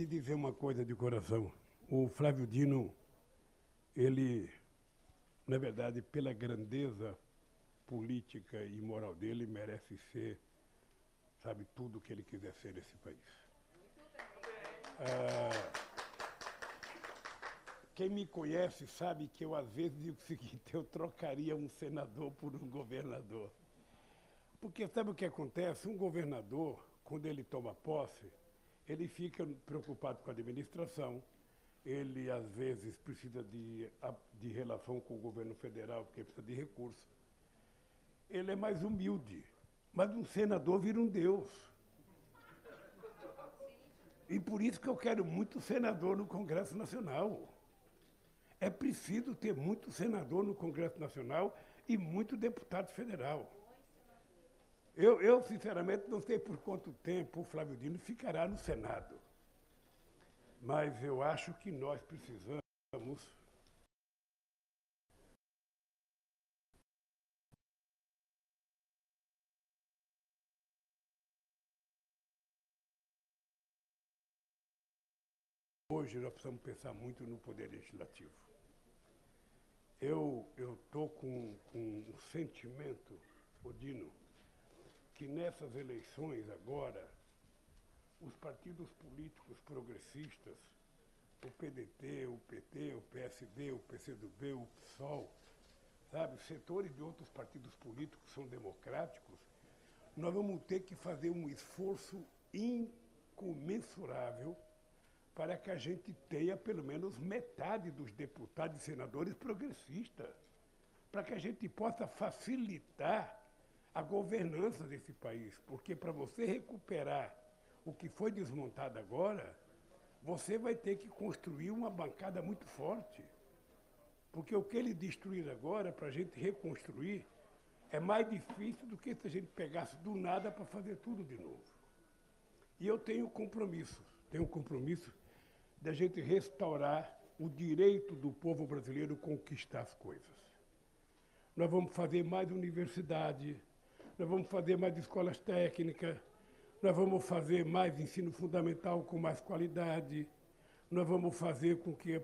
te dizer uma coisa de coração. O Flávio Dino, ele, na verdade, pela grandeza política e moral dele, merece ser, sabe, tudo o que ele quiser ser nesse país. Ah, quem me conhece sabe que eu, às vezes, digo o seguinte: eu trocaria um senador por um governador. Porque sabe o que acontece? Um governador, quando ele toma posse, ele fica preocupado com a administração, ele, às vezes, precisa de, de relação com o governo federal, porque precisa de recursos. Ele é mais humilde, mas um senador vira um Deus. E por isso que eu quero muito senador no Congresso Nacional. É preciso ter muito senador no Congresso Nacional e muito deputado federal. Eu, eu, sinceramente, não sei por quanto tempo o Flávio Dino ficará no Senado. Mas eu acho que nós precisamos Hoje nós precisamos pensar muito no poder legislativo. Eu estou com, com um sentimento, Odino, que nessas eleições agora, os partidos políticos progressistas, o PDT, o PT, o PSD, o PCdoB, o PSOL, sabe, setores de outros partidos políticos são democráticos, nós vamos ter que fazer um esforço incomensurável para que a gente tenha pelo menos metade dos deputados e senadores progressistas, para que a gente possa facilitar a governança desse país, porque para você recuperar o que foi desmontado agora, você vai ter que construir uma bancada muito forte. Porque o que ele destruir agora, para a gente reconstruir, é mais difícil do que se a gente pegasse do nada para fazer tudo de novo. E eu tenho compromisso, tenho compromisso da gente restaurar o direito do povo brasileiro conquistar as coisas. Nós vamos fazer mais universidade, nós vamos fazer mais escolas técnicas, nós vamos fazer mais ensino fundamental com mais qualidade, nós vamos fazer com que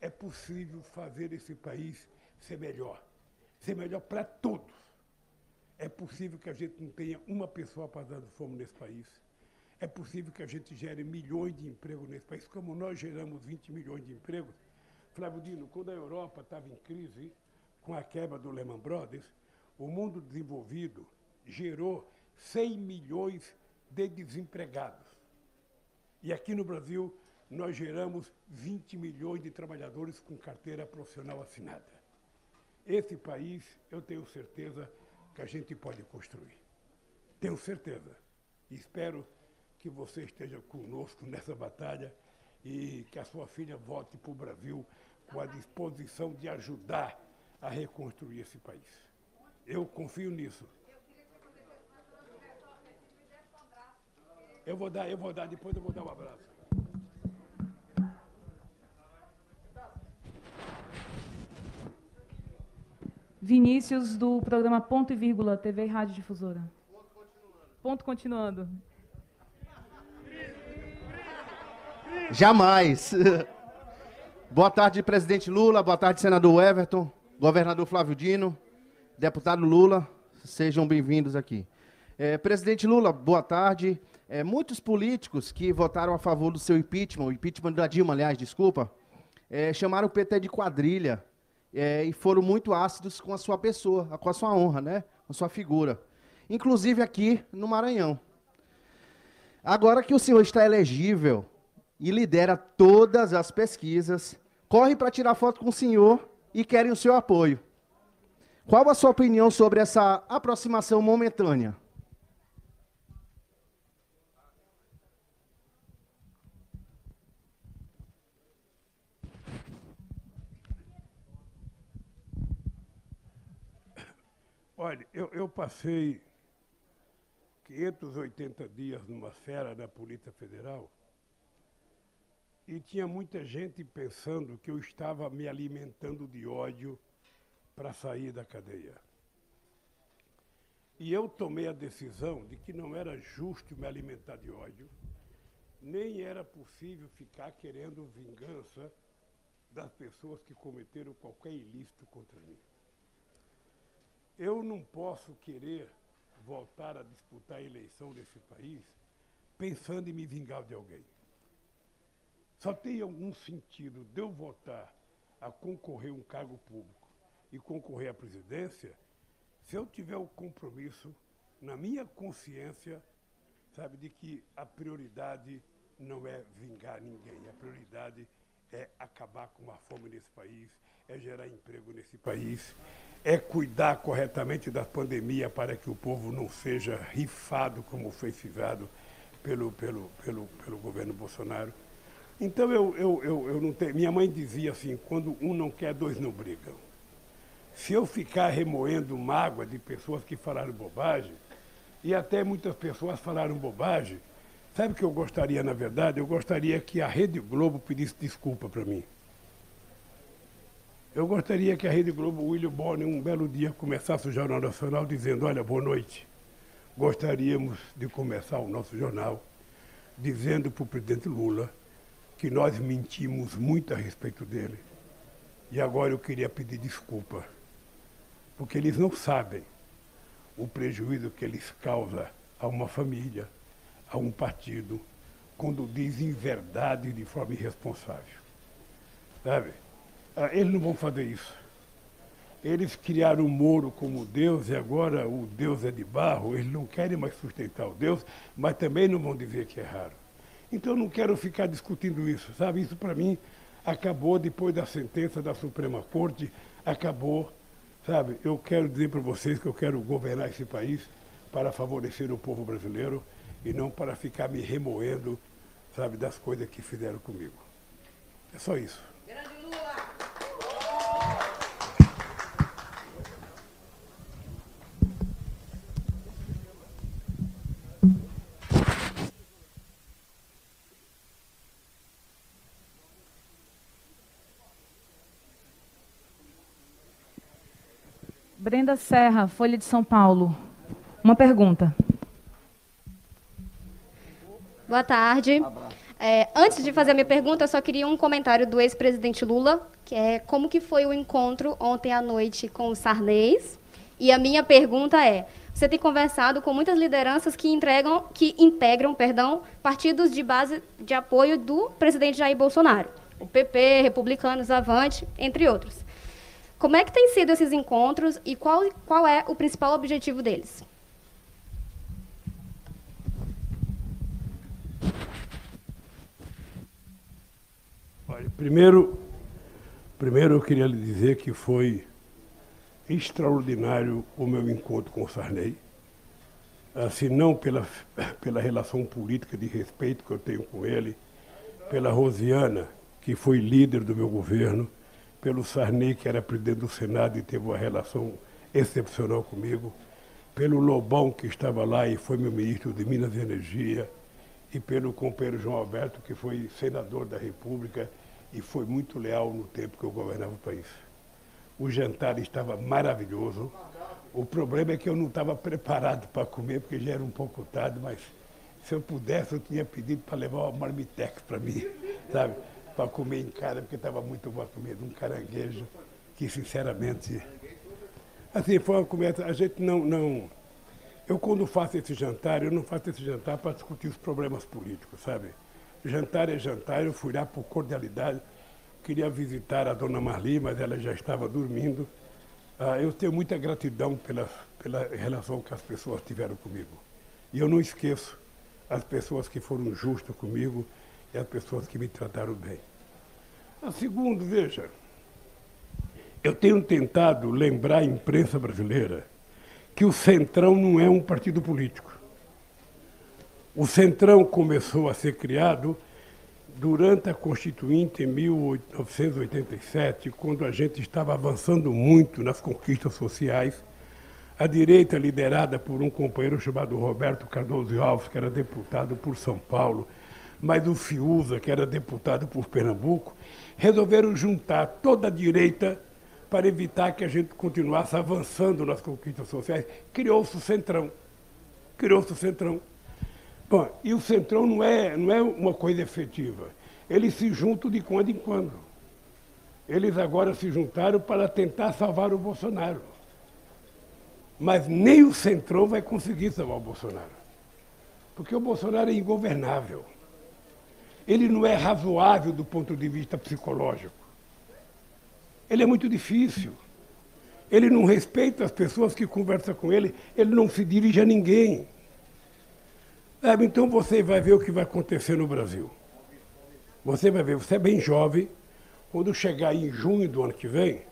é possível fazer esse país ser melhor. Ser melhor para todos. É possível que a gente não tenha uma pessoa passando fome nesse país. É possível que a gente gere milhões de empregos nesse país, como nós geramos 20 milhões de empregos. Flávio Dino, quando a Europa estava em crise, com a quebra do Lehman Brothers, o mundo desenvolvido gerou 100 milhões de desempregados. E aqui no Brasil, nós geramos 20 milhões de trabalhadores com carteira profissional assinada. Esse país, eu tenho certeza que a gente pode construir. Tenho certeza. E espero que você esteja conosco nessa batalha e que a sua filha volte para o Brasil com a disposição de ajudar a reconstruir esse país. Eu confio nisso. Eu vou dar, eu vou dar, depois eu vou dar um abraço. Vinícius, do programa Ponto e Vírgula, TV e Rádio Difusora. Ponto continuando. Jamais. Boa tarde, presidente Lula. Boa tarde, senador Everton. Governador Flávio Dino. Deputado Lula. Sejam bem-vindos aqui. É, presidente Lula, boa tarde. É, muitos políticos que votaram a favor do seu impeachment, o impeachment da Dilma, aliás, desculpa, é, chamaram o PT de quadrilha é, e foram muito ácidos com a sua pessoa, com a sua honra, né? Com a sua figura. Inclusive aqui no Maranhão. Agora que o senhor está elegível e lidera todas as pesquisas, corre para tirar foto com o senhor e querem o seu apoio. Qual a sua opinião sobre essa aproximação momentânea? Olha, eu, eu passei 580 dias numa fera da Polícia Federal e tinha muita gente pensando que eu estava me alimentando de ódio para sair da cadeia. E eu tomei a decisão de que não era justo me alimentar de ódio, nem era possível ficar querendo vingança das pessoas que cometeram qualquer ilícito contra mim. Eu não posso querer voltar a disputar a eleição desse país pensando em me vingar de alguém. Só tem algum sentido de eu votar a concorrer a um cargo público e concorrer à presidência se eu tiver o compromisso na minha consciência, sabe, de que a prioridade não é vingar ninguém, a prioridade é acabar com a fome nesse país, é gerar emprego nesse país, é cuidar corretamente da pandemia para que o povo não seja rifado como foi fizado pelo, pelo, pelo, pelo governo Bolsonaro. Então eu, eu, eu, eu não tenho. Minha mãe dizia assim, quando um não quer, dois não brigam. Se eu ficar remoendo mágoa de pessoas que falaram bobagem, e até muitas pessoas falaram bobagem, sabe o que eu gostaria, na verdade? Eu gostaria que a Rede Globo pedisse desculpa para mim. Eu gostaria que a Rede Globo, William Bonner, um belo dia, começasse o Jornal Nacional dizendo, olha, boa noite. Gostaríamos de começar o nosso jornal dizendo para o presidente Lula que nós mentimos muito a respeito dele. E agora eu queria pedir desculpa, porque eles não sabem o prejuízo que eles causam a uma família, a um partido, quando dizem verdade de forma irresponsável. Sabe? Ah, eles não vão fazer isso. Eles criaram o Moro como Deus e agora o Deus é de barro. Eles não querem mais sustentar o Deus, mas também não vão dizer que raro. Então não quero ficar discutindo isso, sabe? Isso para mim acabou depois da sentença da Suprema Corte, acabou, sabe? Eu quero dizer para vocês que eu quero governar esse país para favorecer o povo brasileiro e não para ficar me remoendo, sabe, das coisas que fizeram comigo. É só isso. Brenda Serra, Folha de São Paulo. Uma pergunta. Boa tarde. É, antes de fazer a minha pergunta, eu só queria um comentário do ex-presidente Lula, que é como que foi o encontro ontem à noite com os Sarnês. E a minha pergunta é: você tem conversado com muitas lideranças que entregam, que integram, perdão, partidos de base de apoio do presidente Jair Bolsonaro, o PP, Republicanos, Avante, entre outros. Como é que têm sido esses encontros e qual, qual é o principal objetivo deles? Olha, primeiro, primeiro eu queria lhe dizer que foi extraordinário o meu encontro com o Sarney. Assim, não pela, pela relação política de respeito que eu tenho com ele, pela Rosiana, que foi líder do meu governo, pelo Sarney, que era presidente do Senado e teve uma relação excepcional comigo, pelo Lobão, que estava lá e foi meu ministro de Minas e Energia, e pelo companheiro João Alberto, que foi senador da República e foi muito leal no tempo que eu governava o país. O jantar estava maravilhoso. O problema é que eu não estava preparado para comer, porque já era um pouco tarde, mas se eu pudesse, eu tinha pedido para levar uma marmitex para mim, sabe? Para comer em casa, porque estava muito boa comida. Um caranguejo que, sinceramente. Assim, foi uma comida. A gente não, não. Eu, quando faço esse jantar, eu não faço esse jantar para discutir os problemas políticos, sabe? Jantar é jantar, eu fui lá por cordialidade queria visitar a dona Marli, mas ela já estava dormindo. Ah, eu tenho muita gratidão pela, pela relação que as pessoas tiveram comigo. E eu não esqueço as pessoas que foram justas comigo e as pessoas que me trataram bem. A segunda, veja, eu tenho tentado lembrar a imprensa brasileira que o Centrão não é um partido político. O Centrão começou a ser criado durante a Constituinte, em 1987, quando a gente estava avançando muito nas conquistas sociais, a direita, liderada por um companheiro chamado Roberto Cardoso Alves, que era deputado por São Paulo, mas o Fiuza, que era deputado por Pernambuco, resolveram juntar toda a direita para evitar que a gente continuasse avançando nas conquistas sociais. Criou-se o Centrão. Criou-se o Centrão. Bom, e o Centrão não é, não é uma coisa efetiva. Eles se juntam de quando em quando. Eles agora se juntaram para tentar salvar o Bolsonaro. Mas nem o Centrão vai conseguir salvar o Bolsonaro. Porque o Bolsonaro é ingovernável. Ele não é razoável do ponto de vista psicológico. Ele é muito difícil. Ele não respeita as pessoas que conversam com ele, ele não se dirige a ninguém. Então você vai ver o que vai acontecer no Brasil. Você vai ver, você é bem jovem, quando chegar em junho do ano que vem,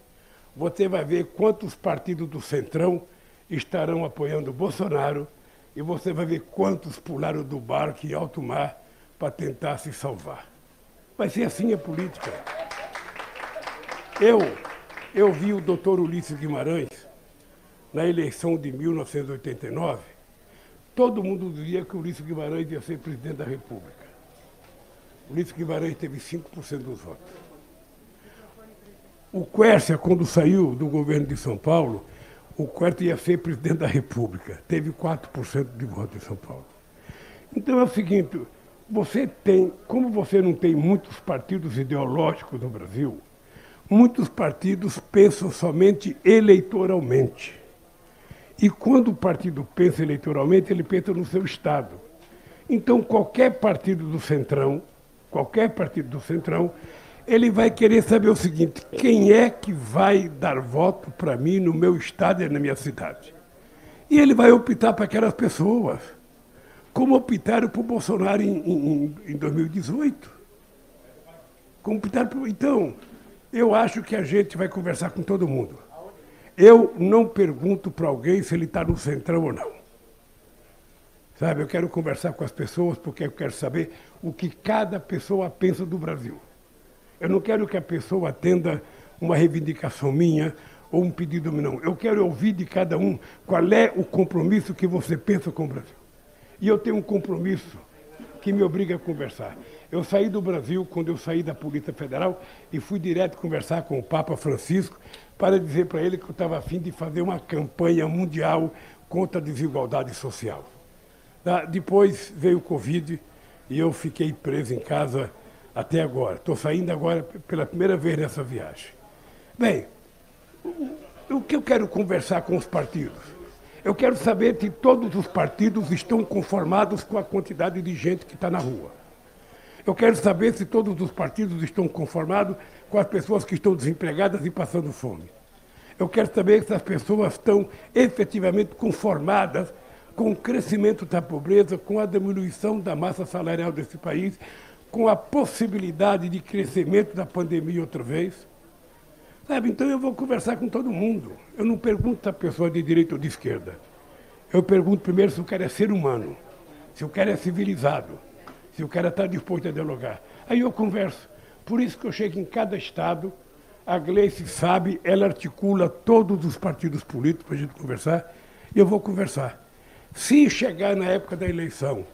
você vai ver quantos partidos do Centrão estarão apoiando o Bolsonaro e você vai ver quantos pularam do barco em alto mar para tentar se salvar. Vai ser assim a política. Eu, eu vi o doutor Ulisses Guimarães na eleição de 1989 Todo mundo dizia que Ulisses Guimarães ia ser presidente da República. Ulisses Guimarães teve 5% dos votos. O Quércia, quando saiu do governo de São Paulo, o Quércia ia ser presidente da República. Teve 4% de votos em São Paulo. Então é o seguinte, você tem, como você não tem muitos partidos ideológicos no Brasil, muitos partidos pensam somente eleitoralmente. E quando o partido pensa eleitoralmente, ele pensa no seu Estado. Então, qualquer partido do Centrão, qualquer partido do Centrão, ele vai querer saber o seguinte: quem é que vai dar voto para mim no meu Estado e na minha cidade? E ele vai optar para aquelas pessoas, como optaram por Bolsonaro em, em, em 2018. Como optaram por... Então, eu acho que a gente vai conversar com todo mundo. Eu não pergunto para alguém se ele está no centrão ou não. Sabe, eu quero conversar com as pessoas porque eu quero saber o que cada pessoa pensa do Brasil. Eu não quero que a pessoa atenda uma reivindicação minha ou um pedido meu, não. Eu quero ouvir de cada um qual é o compromisso que você pensa com o Brasil. E eu tenho um compromisso que me obriga a conversar. Eu saí do Brasil quando eu saí da Polícia Federal e fui direto conversar com o Papa Francisco para dizer para ele que eu estava afim de fazer uma campanha mundial contra a desigualdade social. Depois veio o Covid, e eu fiquei preso em casa até agora. Estou saindo agora pela primeira vez nessa viagem. Bem, o que eu quero conversar com os partidos? Eu quero saber se todos os partidos estão conformados com a quantidade de gente que está na rua. Eu quero saber se todos os partidos estão conformados com as pessoas que estão desempregadas e passando fome. Eu quero saber se as pessoas estão efetivamente conformadas com o crescimento da pobreza, com a diminuição da massa salarial desse país, com a possibilidade de crescimento da pandemia outra vez. Sabe, então eu vou conversar com todo mundo. Eu não pergunto a pessoa de direita ou de esquerda. Eu pergunto primeiro se o cara é ser humano, se o cara é civilizado, se o cara está disposto a dialogar. Aí eu converso. Por isso que eu chego em cada estado, a Gleice sabe, ela articula todos os partidos políticos para a gente conversar, e eu vou conversar. Se chegar na época da eleição,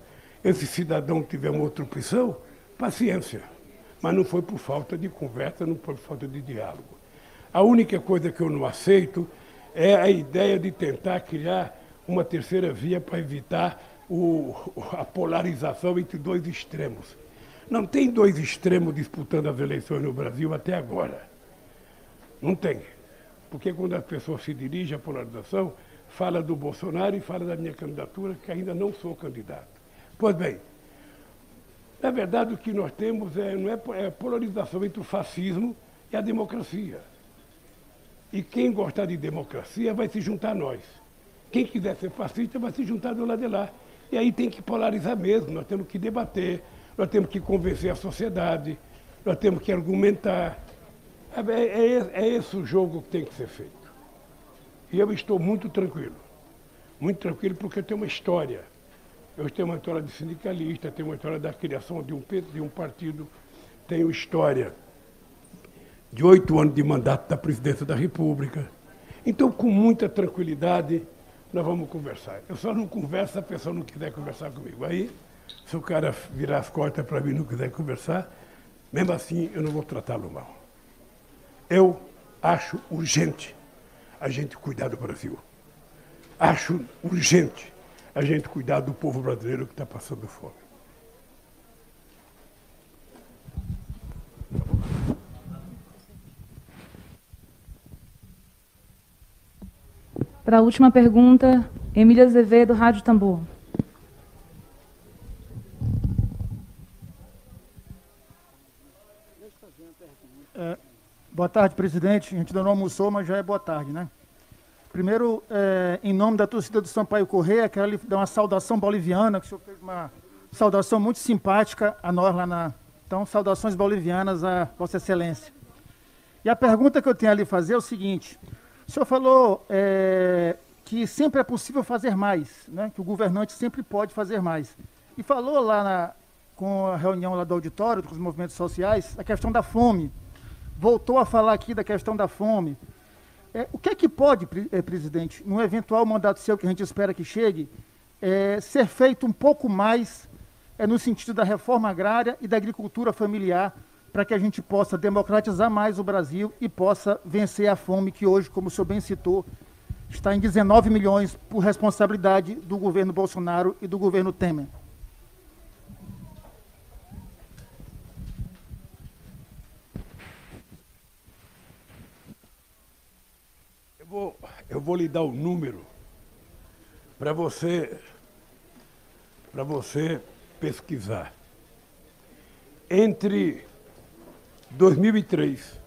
esse cidadão tiver uma outra opção, paciência. Mas não foi por falta de conversa, não foi por falta de diálogo. A única coisa que eu não aceito é a ideia de tentar criar uma terceira via para evitar o, a polarização entre dois extremos. Não tem dois extremos disputando as eleições no Brasil até agora. Não tem. Porque quando as pessoas se dirigem à polarização, fala do Bolsonaro e fala da minha candidatura, que ainda não sou candidato. Pois bem, na verdade o que nós temos é, não é, é polarização entre o fascismo e a democracia. E quem gostar de democracia vai se juntar a nós. Quem quiser ser fascista vai se juntar do lado de lá. E aí tem que polarizar mesmo, nós temos que debater, nós temos que convencer a sociedade, nós temos que argumentar. É, é, é esse o jogo que tem que ser feito. E eu estou muito tranquilo. Muito tranquilo porque eu tenho uma história. Eu tenho uma história de sindicalista, tenho uma história da criação de um, de um partido, tenho história de oito anos de mandato da presidência da República. Então, com muita tranquilidade, nós vamos conversar. Eu só não converso se a pessoa não quiser conversar comigo. Aí, se o cara virar as costas para mim e não quiser conversar, mesmo assim eu não vou tratá-lo mal. Eu acho urgente a gente cuidar do Brasil. Acho urgente a gente cuidar do povo brasileiro que está passando fome. Para a última pergunta, Emília Azevedo, Rádio Tambor. É, boa tarde, presidente. A gente ainda não almoçou, mas já é boa tarde, né? Primeiro, é, em nome da torcida do Sampaio Correia, quero lhe dar uma saudação boliviana, que o senhor fez uma saudação muito simpática a nós lá na. Então, saudações bolivianas a Vossa Excelência. E a pergunta que eu tenho a lhe fazer é o seguinte: o senhor falou é, que sempre é possível fazer mais, né? que o governante sempre pode fazer mais. E falou lá na, com a reunião lá do auditório, com os movimentos sociais, a questão da fome. Voltou a falar aqui da questão da fome. É, o que é que pode, é, presidente, num eventual mandato seu que a gente espera que chegue, é, ser feito um pouco mais é, no sentido da reforma agrária e da agricultura familiar para que a gente possa democratizar mais o Brasil e possa vencer a fome que hoje, como o senhor bem citou, está em 19 milhões por responsabilidade do governo Bolsonaro e do governo Temer. Eu vou, eu vou lhe dar o um número para você, para você pesquisar. Entre 2003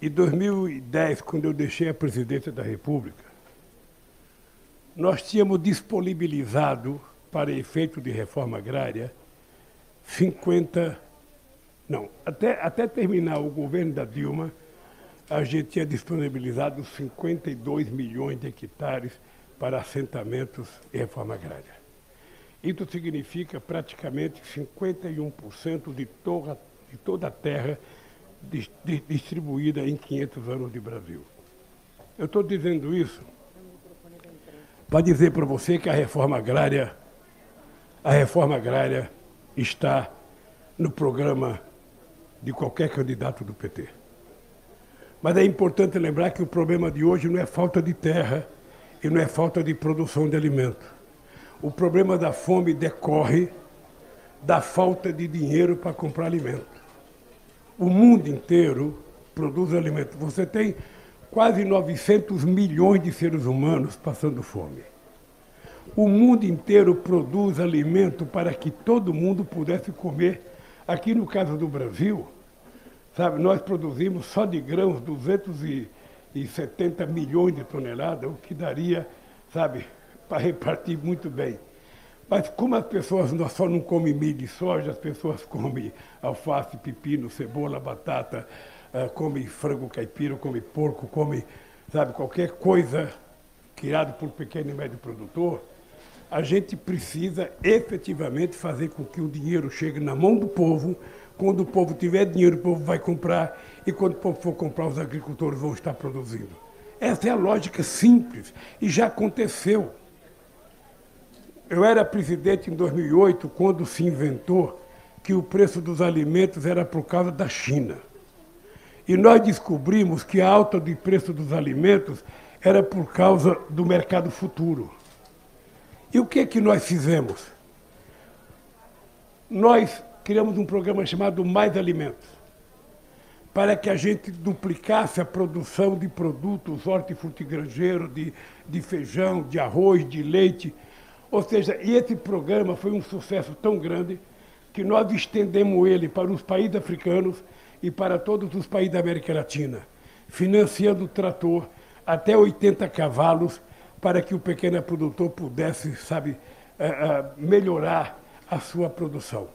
e 2010, quando eu deixei a presidência da República, nós tínhamos disponibilizado, para efeito de reforma agrária, 50. Não, até, até terminar o governo da Dilma, a gente tinha disponibilizado 52 milhões de hectares para assentamentos e reforma agrária. Isso significa praticamente 51% de toda de toda a terra distribuída em 500 anos de Brasil. Eu estou dizendo isso para dizer para você que a reforma agrária, a reforma agrária está no programa de qualquer candidato do PT. Mas é importante lembrar que o problema de hoje não é falta de terra e não é falta de produção de alimento. O problema da fome decorre da falta de dinheiro para comprar alimento. O mundo inteiro produz alimento. Você tem quase 900 milhões de seres humanos passando fome. O mundo inteiro produz alimento para que todo mundo pudesse comer. Aqui no caso do Brasil, sabe, nós produzimos só de grãos 270 milhões de toneladas, o que daria, sabe, para repartir muito bem. Mas como as pessoas só não comem milho e soja, as pessoas comem alface, pepino, cebola, batata, uh, comem frango caipira, comem porco, comem, sabe, qualquer coisa criada por pequeno e médio produtor, a gente precisa efetivamente fazer com que o dinheiro chegue na mão do povo. Quando o povo tiver dinheiro, o povo vai comprar, e quando o povo for comprar, os agricultores vão estar produzindo. Essa é a lógica simples, e já aconteceu. Eu era presidente em 2008, quando se inventou que o preço dos alimentos era por causa da China. E nós descobrimos que a alta do preço dos alimentos era por causa do mercado futuro. E o que, que nós fizemos? Nós criamos um programa chamado Mais Alimentos, para que a gente duplicasse a produção de produtos hortifrutigranjeiros, de, de feijão, de arroz, de leite, ou seja, esse programa foi um sucesso tão grande que nós estendemos ele para os países africanos e para todos os países da América Latina, financiando o trator até 80 cavalos para que o pequeno produtor pudesse, sabe, uh, uh, melhorar a sua produção.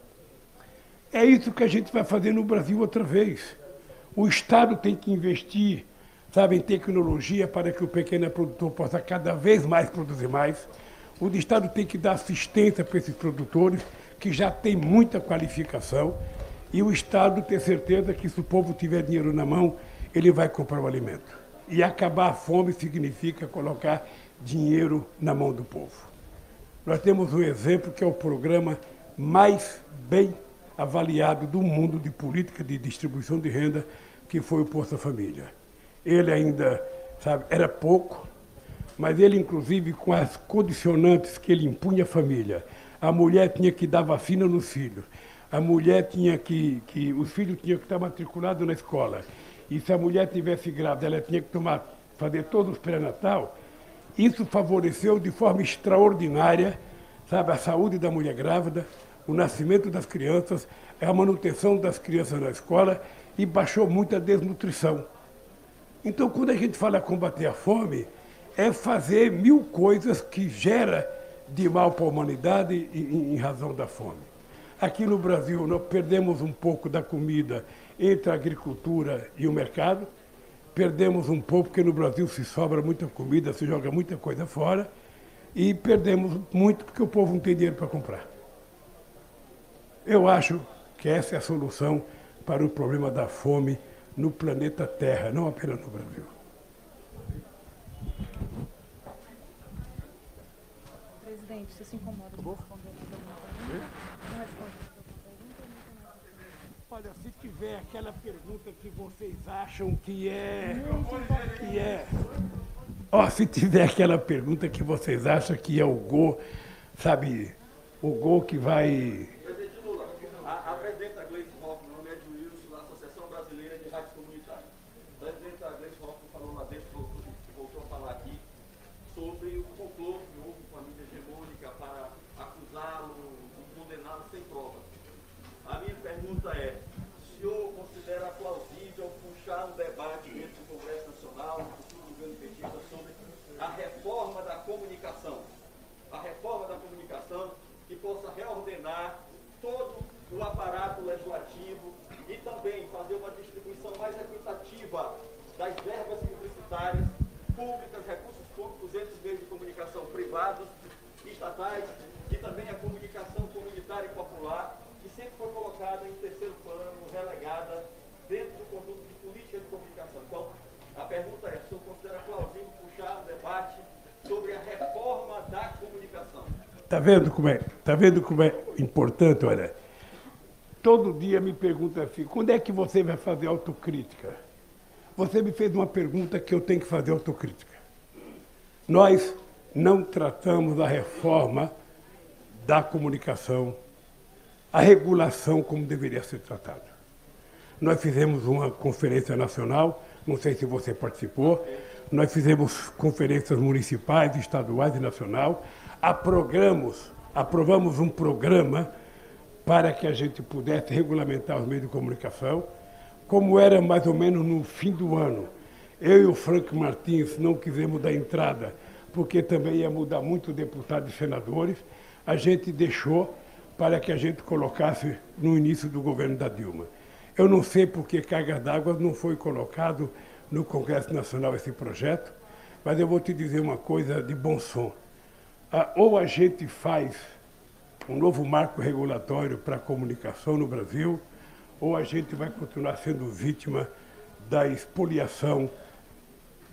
É isso que a gente vai fazer no Brasil outra vez. O Estado tem que investir, sabe, em tecnologia para que o pequeno produtor possa cada vez mais produzir mais o Estado tem que dar assistência para esses produtores, que já têm muita qualificação, e o Estado ter certeza que se o povo tiver dinheiro na mão, ele vai comprar o alimento. E acabar a fome significa colocar dinheiro na mão do povo. Nós temos um exemplo que é o programa mais bem avaliado do mundo de política de distribuição de renda, que foi o Posto Família. Ele ainda, sabe, era pouco, mas ele, inclusive, com as condicionantes que ele impunha à família. A mulher tinha que dar vacina nos filhos. A mulher tinha que, que os filhos tinham que estar matriculados na escola. E se a mulher tivesse grávida, ela tinha que tomar, fazer todos os pré-natal. Isso favoreceu de forma extraordinária, sabe, a saúde da mulher grávida, o nascimento das crianças, a manutenção das crianças na escola e baixou muito a desnutrição. Então, quando a gente fala combater a fome, é fazer mil coisas que gera de mal para a humanidade em, razão da fome. Aqui no Brasil, nós perdemos um pouco da comida entre a agricultura e o mercado. Perdemos um pouco, porque no Brasil se sobra muita comida, se joga muita coisa fora. E perdemos muito porque o povo não tem dinheiro para comprar. Eu acho que essa é a solução para o problema da fome no planeta Terra, não apenas no Brasil. Presidente, você se incomoda com responder Não responde. Olha, se tiver aquela pergunta que vocês acham que é. Que é. Ó, se tiver aquela pergunta que vocês acham que é o gol, sabe, o gol que vai reforma da comunicação. A reforma da comunicação que possa reordenar todo o aparato legislativo e também fazer uma distribuição mais equitativa das verbas publicitárias públicas, recursos públicos entre os meios de comunicação privados, estatais e também a comunicação comunitária e popular, que sempre foi colocada em terceiro Está vendo como é? Tá vendo como é importante, olha? Todo dia me pergunta assim, quando é que você vai fazer autocrítica? Você me fez uma pergunta que eu tenho que fazer autocrítica. Nós não tratamos a reforma da comunicação, a regulação como deveria ser tratada. Nós fizemos uma conferência nacional, não sei se você participou, nós fizemos conferências municipais, estaduais e nacional, aprovamos, aprovamos um programa para que a gente pudesse regulamentar os meios de comunicação, como era mais ou menos no fim do ano. Eu e o Frank Martins não quisemos dar entrada, porque também ia mudar muito deputados e senadores, a gente deixou para que a gente colocasse no início do governo da Dilma. Eu não sei por que Cargas d'Água não foi colocado no Congresso Nacional esse projeto, mas eu vou te dizer uma coisa de bom som. Ah, ou a gente faz um novo marco regulatório para a comunicação no Brasil, ou a gente vai continuar sendo vítima da expoliação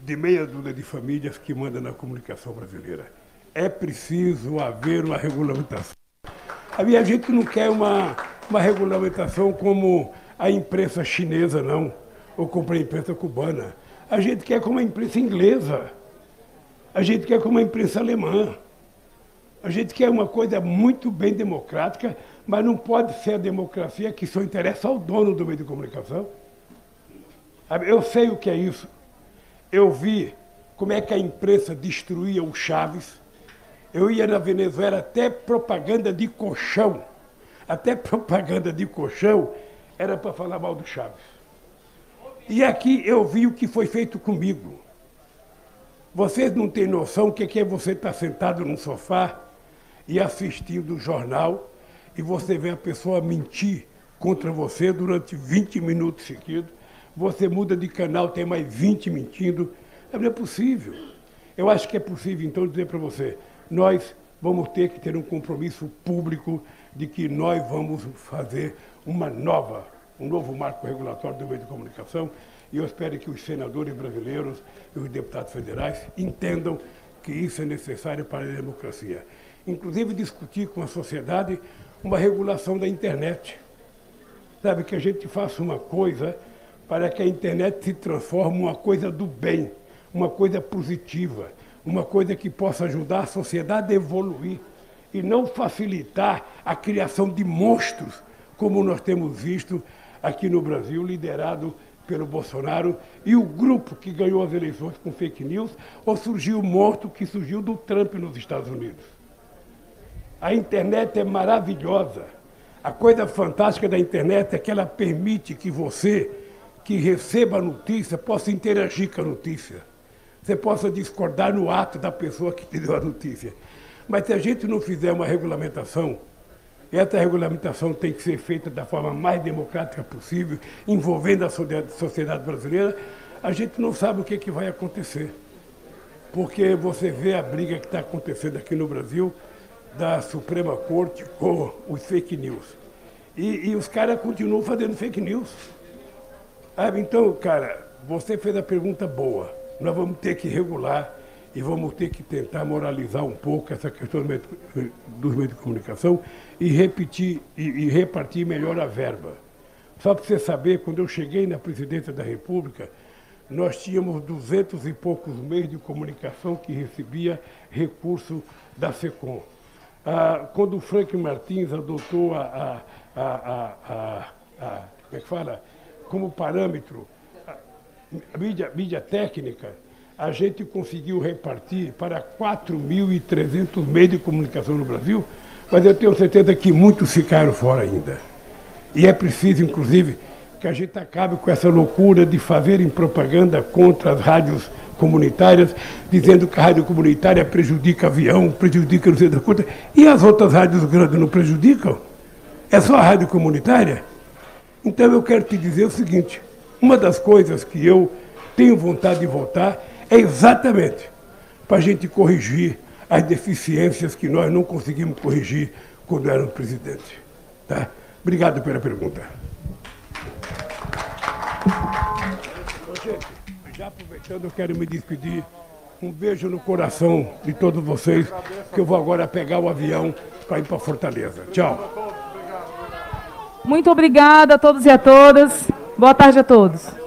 de meia dúzia de famílias que manda na comunicação brasileira. É preciso haver uma regulamentação. A minha gente não quer uma, uma regulamentação como a imprensa chinesa, não ou comprar a imprensa cubana. A gente quer como a imprensa inglesa. A gente quer como a imprensa alemã. A gente quer uma coisa muito bem democrática, mas não pode ser a democracia que só interessa ao dono do meio de comunicação. Eu sei o que é isso. Eu vi como é que a imprensa destruía o Chaves. Eu ia na Venezuela até propaganda de colchão. Até propaganda de colchão era para falar mal do Chaves. E aqui eu vi o que foi feito comigo. Vocês não têm noção o que é você estar sentado num sofá e assistindo o jornal e você vê a pessoa mentir contra você durante 20 minutos seguidos. Você muda de canal, tem mais 20 mentindo. Não é possível. Eu acho que é possível, então, dizer para você: nós vamos ter que ter um compromisso público de que nós vamos fazer uma nova um novo marco regulatório do meio de comunicação e eu espero que os senadores brasileiros e os deputados federais entendam que isso é necessário para a democracia. Inclusive discutir com a sociedade uma regulação da internet. Sabe, que a gente faça uma coisa para que a internet se transforme uma coisa do bem, uma coisa positiva, uma coisa que possa ajudar a sociedade a evoluir e não facilitar a criação de monstros, como nós temos visto aqui no Brasil, liderado pelo Bolsonaro, e o grupo que ganhou as eleições com fake news, ou surgiu o morto que surgiu do Trump nos Estados Unidos. A internet é maravilhosa. A coisa fantástica da internet é que ela permite que você, que receba a notícia, possa interagir com a notícia. Você possa discordar no ato da pessoa que te deu a notícia. Mas se a gente não fizer uma regulamentação essa regulamentação tem que ser feita da forma mais democrática possível, envolvendo a sociedade brasileira. A gente não sabe o que, que vai acontecer. Porque você vê a briga que está acontecendo aqui no Brasil da Suprema Corte com os fake news. E, e os caras continuam fazendo fake news. Ah, então, cara, você fez a pergunta boa. Nós vamos ter que regular e vamos ter que tentar moralizar um pouco essa questão dos meios de comunicação e repetir e, e repartir melhor a verba. Só para você saber, quando eu cheguei na presidência da República, nós tínhamos duzentos e poucos meios de comunicação que recebia recurso da SECOM. Ah, quando o Frank Martins adotou a, a, a, a, como é que fala? como parâmetro a mídia, mídia técnica, a gente conseguiu repartir para 4.300 meios de comunicação no Brasil, mas eu tenho certeza que muitos ficaram fora ainda. E é preciso, inclusive, que a gente acabe com essa loucura de fazerem propaganda contra as rádios comunitárias, dizendo que a rádio comunitária prejudica avião, prejudica não sei da conta, e as outras rádios grandes não prejudicam? É só a rádio comunitária? Então eu quero te dizer o seguinte: uma das coisas que eu tenho vontade de votar é exatamente para a gente corrigir as deficiências que nós não conseguimos corrigir quando éramos presidente. Tá? Obrigado pela pergunta. Gente, já aproveitando, eu quero me despedir. Um beijo no coração de todos vocês, que eu vou agora pegar o avião para ir para Fortaleza. Tchau. Muito obrigada a todos e a todas. Boa tarde a todos.